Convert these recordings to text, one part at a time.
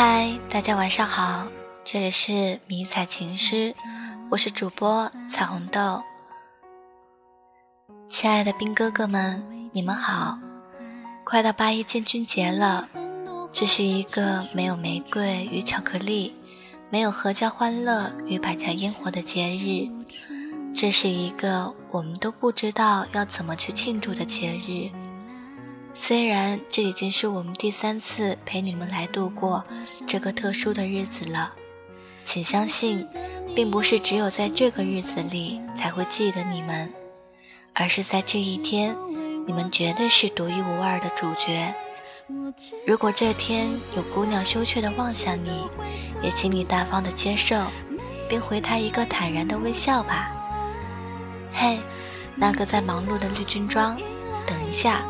嗨，大家晚上好，这里是迷彩情诗，我是主播彩虹豆。亲爱的兵哥哥们，你们好！快到八一建军节了，这是一个没有玫瑰与巧克力，没有合家欢乐与百家烟火的节日，这是一个我们都不知道要怎么去庆祝的节日。虽然这已经是我们第三次陪你们来度过这个特殊的日子了，请相信，并不是只有在这个日子里才会记得你们，而是在这一天，你们绝对是独一无二的主角。如果这天有姑娘羞怯地望向你，也请你大方地接受，并回她一个坦然的微笑吧。嘿，那个在忙碌的绿军装，等一下。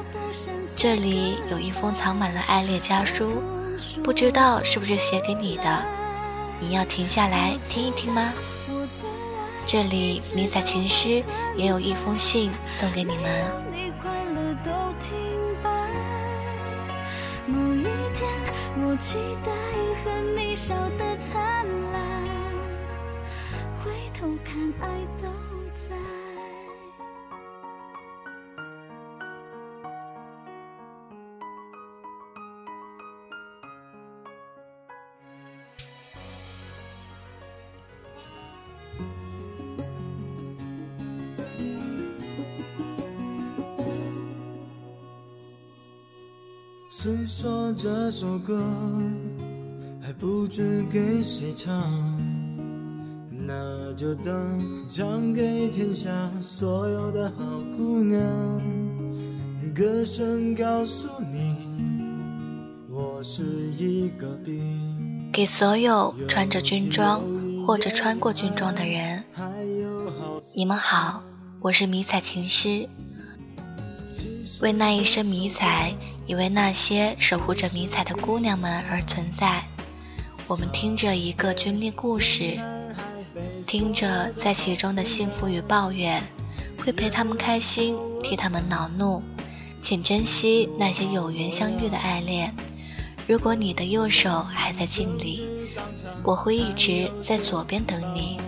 这里有一封藏满了爱恋家书，不知道是不是写给你的？你要停下来听一听吗？这里迷彩情诗也有一封信送给你们。说这首歌还不知给谁唱，那就当唱给天下所有的好姑娘。歌声告诉你，我是一个兵。给所有穿着军装或者穿过军装的人，你们好，我是迷彩情诗，为那一身迷彩。也为那些守护着迷彩的姑娘们而存在。我们听着一个军恋故事，听着在其中的幸福与抱怨，会陪他们开心，替他们恼怒。请珍惜那些有缘相遇的爱恋。如果你的右手还在镜里，我会一直在左边等你。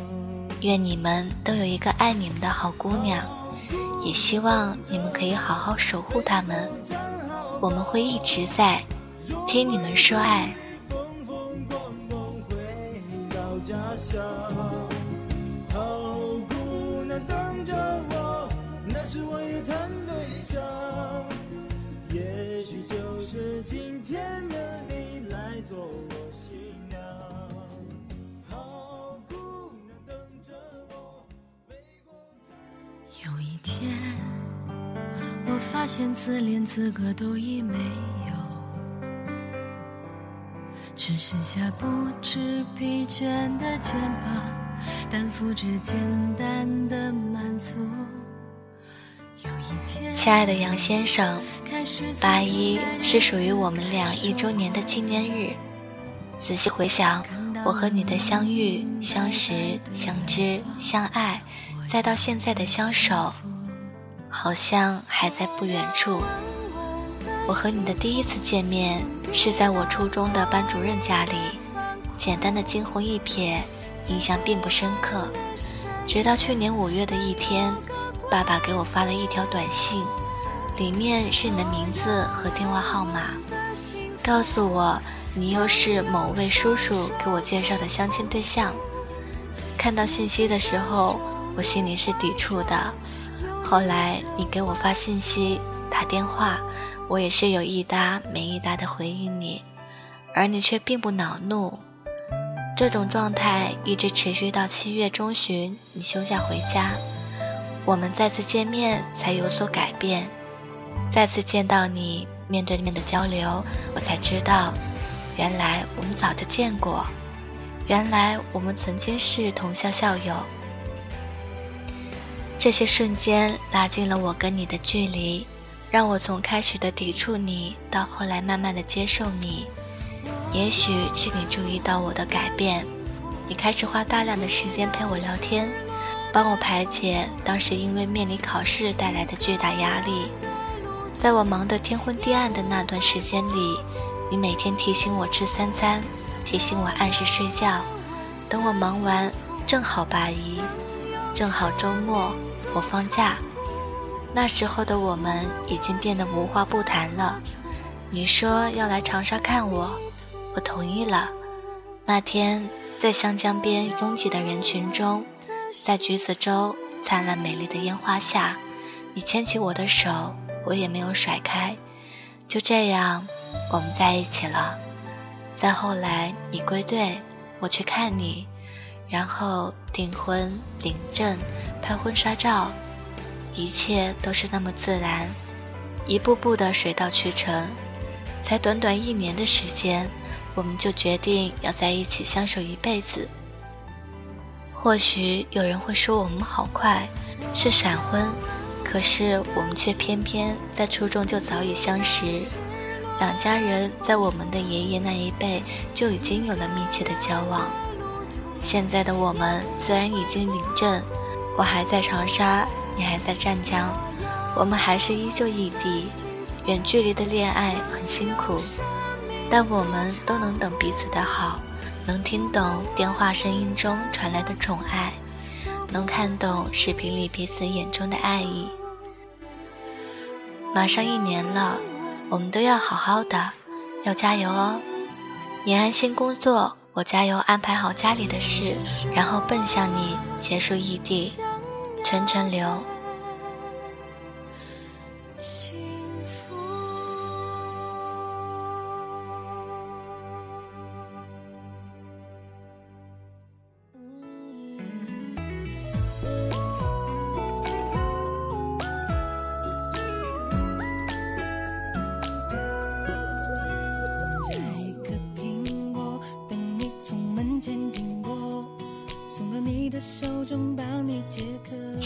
愿你们都有一个爱你们的好姑娘，也希望你们可以好好守护她们。我们会一直在听你们说爱。也许就是今天的你有一天。我发现自恋资格都已没有，只剩下不知疲倦的肩膀，担负着简单的满足。有一天亲爱的杨先生，八一是属于我们俩一周年的纪念日。仔细回想，我和你的相遇、相识、相知、相爱，再到现在的相守。好像还在不远处。我和你的第一次见面是在我初中的班主任家里，简单的惊鸿一瞥，印象并不深刻。直到去年五月的一天，爸爸给我发了一条短信，里面是你的名字和电话号码，告诉我你又是某位叔叔给我介绍的相亲对象。看到信息的时候，我心里是抵触的。后来你给我发信息、打电话，我也是有一搭没一搭的回应你，而你却并不恼怒。这种状态一直持续到七月中旬，你休假回家，我们再次见面才有所改变。再次见到你，面对面的交流，我才知道，原来我们早就见过，原来我们曾经是同校校友。这些瞬间拉近了我跟你的距离，让我从开始的抵触你，到后来慢慢的接受你。也许是你注意到我的改变，你开始花大量的时间陪我聊天，帮我排解当时因为面临考试带来的巨大压力。在我忙得天昏地暗的那段时间里，你每天提醒我吃三餐，提醒我按时睡觉。等我忙完，正好八一，正好周末，我放假。那时候的我们已经变得无话不谈了。你说要来长沙看我，我同意了。那天在湘江边拥挤的人群中，在橘子洲灿烂美丽的烟花下，你牵起我的手，我也没有甩开。就这样，我们在一起了。再后来，你归队，我去看你，然后订婚、领证、拍婚纱照，一切都是那么自然，一步步的水到渠成。才短短一年的时间，我们就决定要在一起相守一辈子。或许有人会说我们好快，是闪婚。可是我们却偏偏在初中就早已相识，两家人在我们的爷爷那一辈就已经有了密切的交往。现在的我们虽然已经领证，我还在长沙，你还在湛江，我们还是依旧异地，远距离的恋爱很辛苦，但我们都能等彼此的好，能听懂电话声音中传来的宠爱，能看懂视频里彼此眼中的爱意。马上一年了，我们都要好好的，要加油哦！你安心工作，我加油安排好家里的事，然后奔向你，结束异地，晨晨流。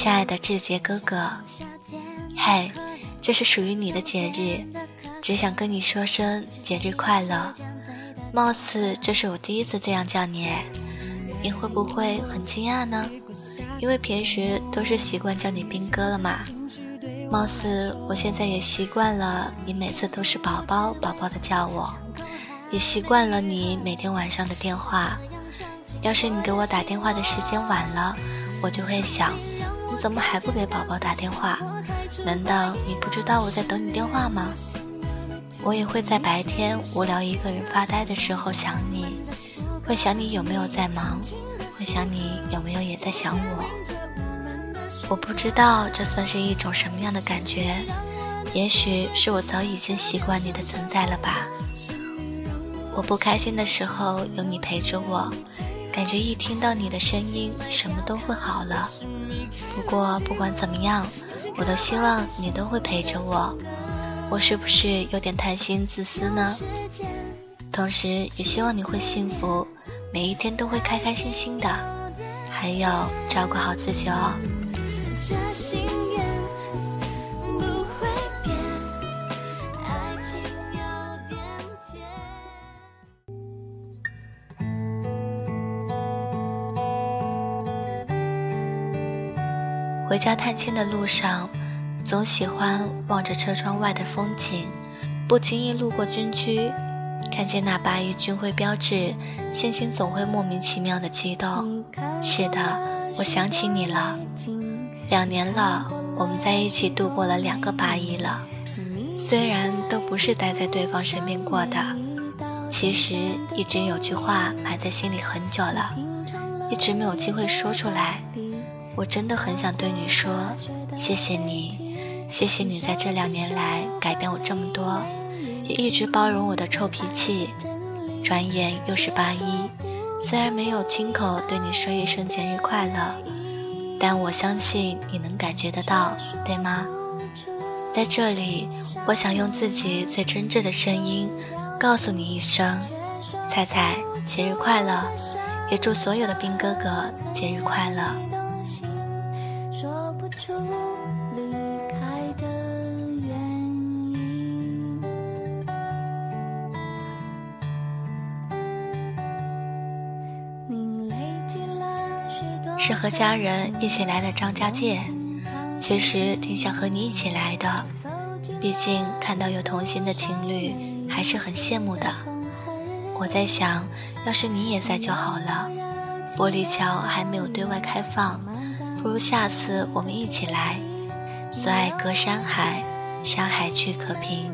亲爱的志杰哥哥，嘿，这是属于你的节日，只想跟你说声节日快乐。貌似这是我第一次这样叫你，你会不会很惊讶呢？因为平时都是习惯叫你兵哥了嘛。貌似我现在也习惯了你每次都是宝宝宝宝的叫我，也习惯了你每天晚上的电话。要是你给我打电话的时间晚了，我就会想。你怎么还不给宝宝打电话？难道你不知道我在等你电话吗？我也会在白天无聊一个人发呆的时候想你，会想你有没有在忙，会想你有没有也在想我。我不知道这算是一种什么样的感觉，也许是我早已经习惯你的存在了吧。我不开心的时候有你陪着我，感觉一听到你的声音，什么都会好了。不过不管怎么样，我都希望你都会陪着我。我是不是有点贪心自私呢？同时也希望你会幸福，每一天都会开开心心的。还有照顾好自己哦。回家探亲的路上，总喜欢望着车窗外的风景，不经意路过军区，看见那八一军徽标志，心情总会莫名其妙的激动。是的，我想起你了。两年了，我们在一起度过了两个八一了，虽然都不是待在对方身边过的，其实一直有句话埋在心里很久了，一直没有机会说出来。我真的很想对你说，谢谢你，谢谢你在这两年来改变我这么多，也一直包容我的臭脾气。转眼又是八一，虽然没有亲口对你说一声节日快乐，但我相信你能感觉得到，对吗？在这里，我想用自己最真挚的声音，告诉你一声，彩彩节日快乐，也祝所有的兵哥哥节日快乐。出离开的原因。是和家人一起来的张家界，其实挺想和你一起来的，毕竟看到有同行的情侣，还是很羡慕的。我在想，要是你也在就好了。玻璃桥还没有对外开放，不如下次我们一起来。所爱隔山海，山海去可平。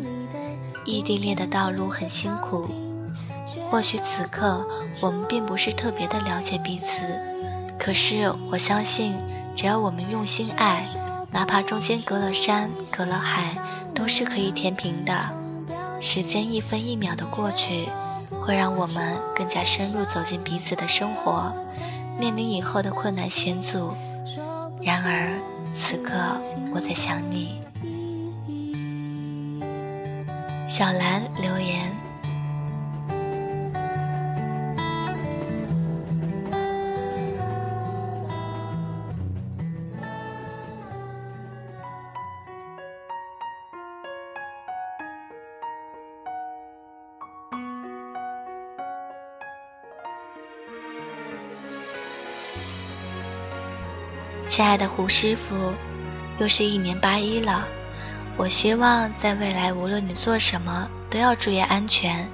异地恋的道路很辛苦，或许此刻我们并不是特别的了解彼此，可是我相信，只要我们用心爱，哪怕中间隔了山，隔了海，都是可以填平的。时间一分一秒的过去。会让我们更加深入走进彼此的生活，面临以后的困难险阻。然而，此刻我在想你。小兰留言。亲爱的胡师傅，又是一年八一了。我希望在未来，无论你做什么，都要注意安全，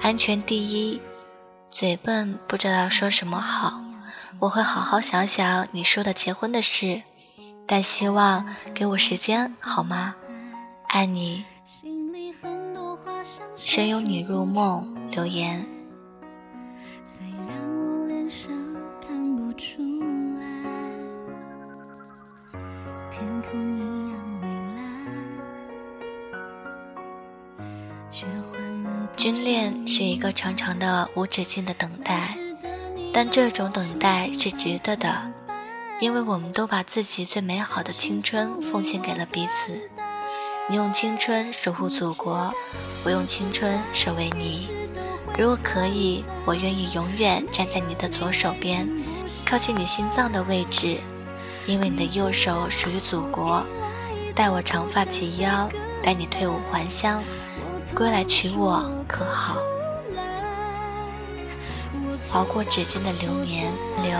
安全第一。嘴笨，不知道说什么好。我会好好想想你说的结婚的事，但希望给我时间好吗？爱你，深拥你入梦。留言。军恋是一个长长的、无止境的等待，但这种等待是值得的，因为我们都把自己最美好的青春奉献给了彼此。你用青春守护祖国，我用青春守卫你。如果可以，我愿意永远站在你的左手边，靠近你心脏的位置，因为你的右手属于祖国。待我长发及腰，待你退伍还乡。归来娶我可好？划过指尖的流年流。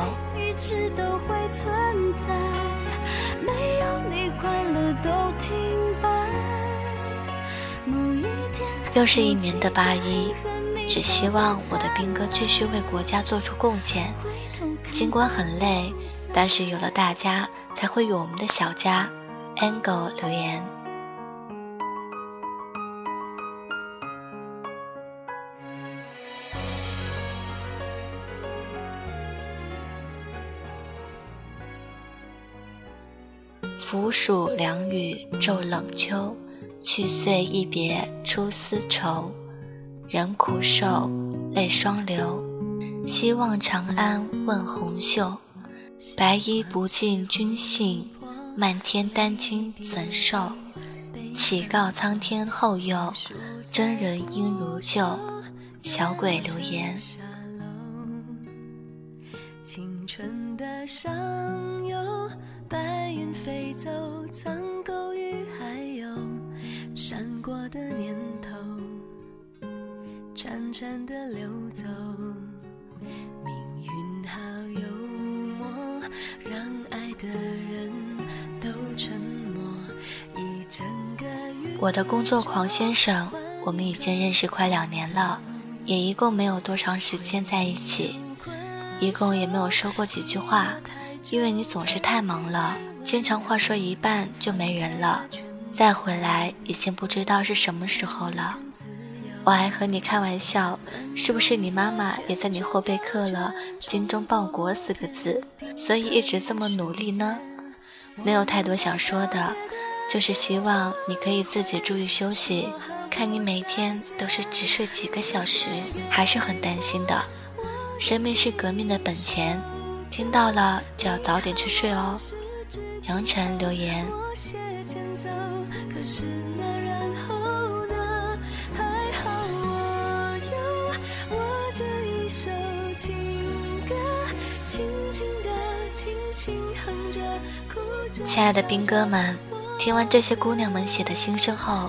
又是一年的八一，只希望我的兵哥继续为国家做出贡献。尽管很累，但是有了大家，才会有我们的小家。Angle 留言。伏暑凉雨骤冷秋，去岁一别出丝绸。人苦瘦，泪双流。希望长安问红袖，白衣不尽君信，漫天丹青怎受？乞告苍天后佑，真人应如旧。小鬼留言。青春的上游。白云飞走，苍狗与还有闪过的念头，潺潺的流走。命运好幽，让爱的人都沉默。一整个月。我的工作狂先生，我们已经认识快两年了，也一共没有多长时间在一起，一共也没有说过几句话。因为你总是太忙了，经常话说一半就没人了，再回来已经不知道是什么时候了。我还和你开玩笑，是不是你妈妈也在你后背刻了“精忠报国”四个字，所以一直这么努力呢？没有太多想说的，就是希望你可以自己注意休息。看你每天都是只睡几个小时，还是很担心的。生命是革命的本钱。听到了就要早点去睡哦。杨晨留言。亲爱的兵哥们，听完这些姑娘们写的心声后，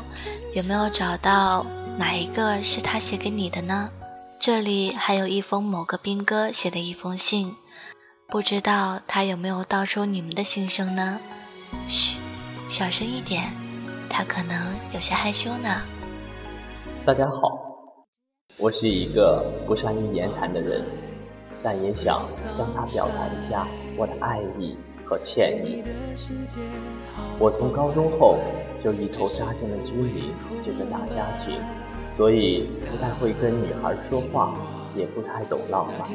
有没有找到哪一个是他写给你的呢？这里还有一封某个兵哥写的一封信。不知道他有没有道出你们的心声呢？嘘，小声一点，他可能有些害羞呢。大家好，我是一个不善于言谈的人，但也想向他表达一下我的爱意和歉意。我从高中后就一头扎进了军营这个大家庭，所以不太会跟女孩说话，也不太懂浪漫。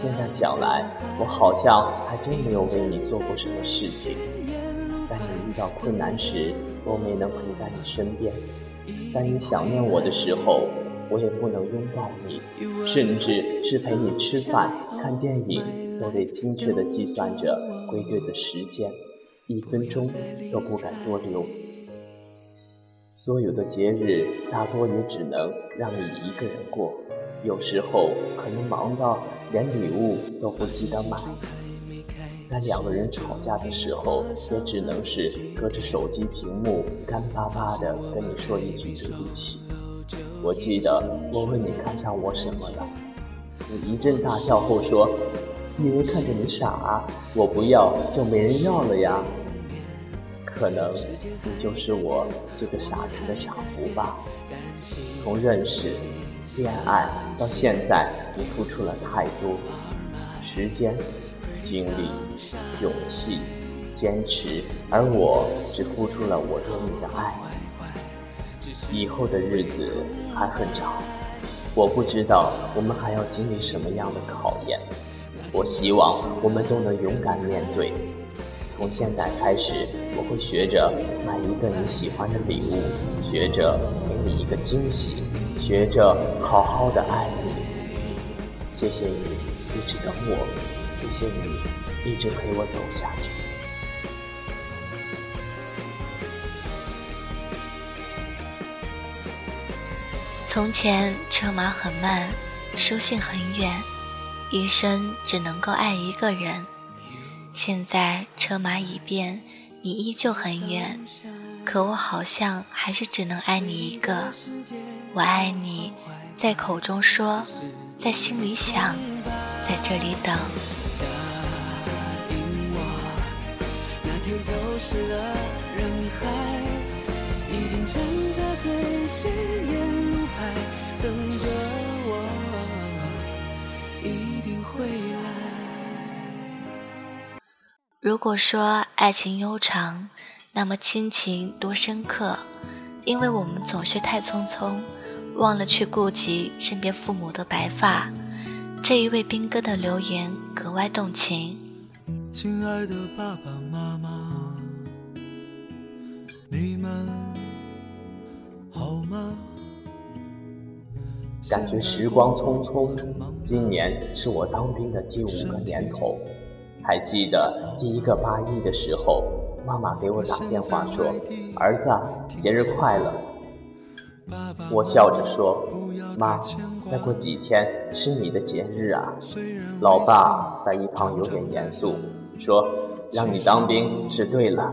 现在想来，我好像还真没有为你做过什么事情。在你遇到困难时，我没能陪在你身边；在你想念我的时候，我也不能拥抱你，甚至是陪你吃饭、看电影，都得精确地计算着归队的时间，一分钟都不敢多留。所有的节日，大多也只能让你一个人过，有时候可能忙到连礼物都不记得买。在两个人吵架的时候，也只能是隔着手机屏幕，干巴巴的跟你说一句对不起。我记得我问你看上我什么了，你一阵大笑后说：“以为看着你傻啊，我不要就没人要了呀。”可能你就是我这个傻子的傻福吧。从认识、恋爱到现在，你付出了太多时间。精力、勇气、坚持，而我只付出了我对你的爱。以后的日子还很长，我不知道我们还要经历什么样的考验。我希望我们都能勇敢面对。从现在开始，我会学着买一个你喜欢的礼物，学着给你一个惊喜，学着好好的爱你。谢谢你一直等我。谢谢你一直陪我走下去。从前车马很慢，书信很远，一生只能够爱一个人。现在车马已变，你依旧很远，可我好像还是只能爱你一个。我爱你，在口中说，在心里想，在这里等。走失了人海，一定站在最显眼路牌，等着如果说爱情悠长，那么亲情多深刻，因为我们总是太匆匆，忘了去顾及身边父母的白发。这一位兵哥的留言格外动情。亲爱的爸爸妈妈。你们感觉时光匆匆，今年是我当兵的第五个年头。还记得第一个八一的时候，妈妈给我打电话说：“儿子，节日快乐。”我笑着说：“妈，再过几天是你的节日啊。”老爸在一旁有点严肃，说：“让你当兵是对了。”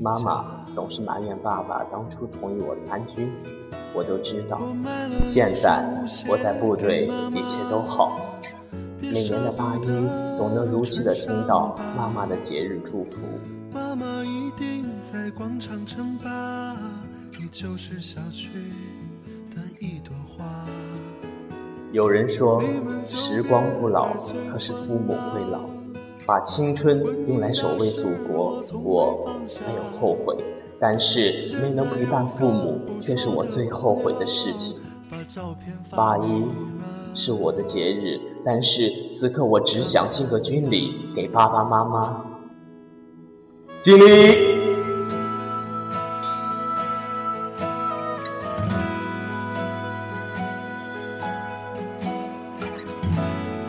妈妈。总是埋怨爸爸当初同意我参军，我都知道。现在我在部队，一切都好。每年的八一，总能如期的听到妈妈的节日祝福。妈妈一定在广场称霸，你就是小区的一朵花。有人说，时光不老，可是父母会老。把青春用来守卫祖国，我没有后悔。但是没能陪伴父母，却是我最后悔的事情。八一是我的节日，但是此刻我只想敬个军礼，给爸爸妈妈敬礼。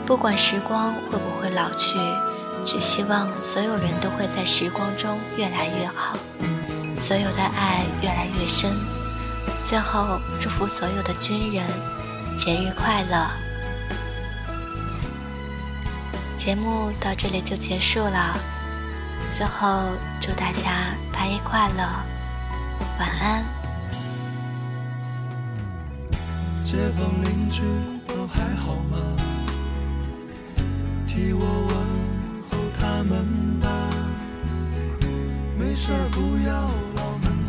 不管时光会不会老去，只希望所有人都会在时光中越来越好。所有的爱越来越深，最后祝福所有的军人节日快乐。节目到这里就结束了，最后祝大家八一快乐，晚安。街坊邻居都还好吗？替我问候他们吧。没事不要。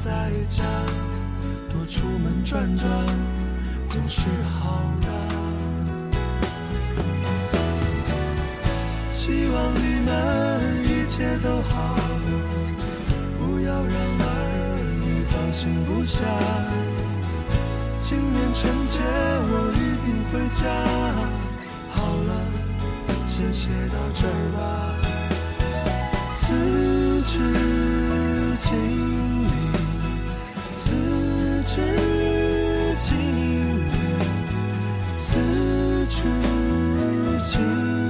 在家多出门转转。总是好的。希望你们一切都好，不要让儿女放心不下。今年春节我一定回家。好了，先写到这儿吧。此致敬，此致敬礼，此致敬。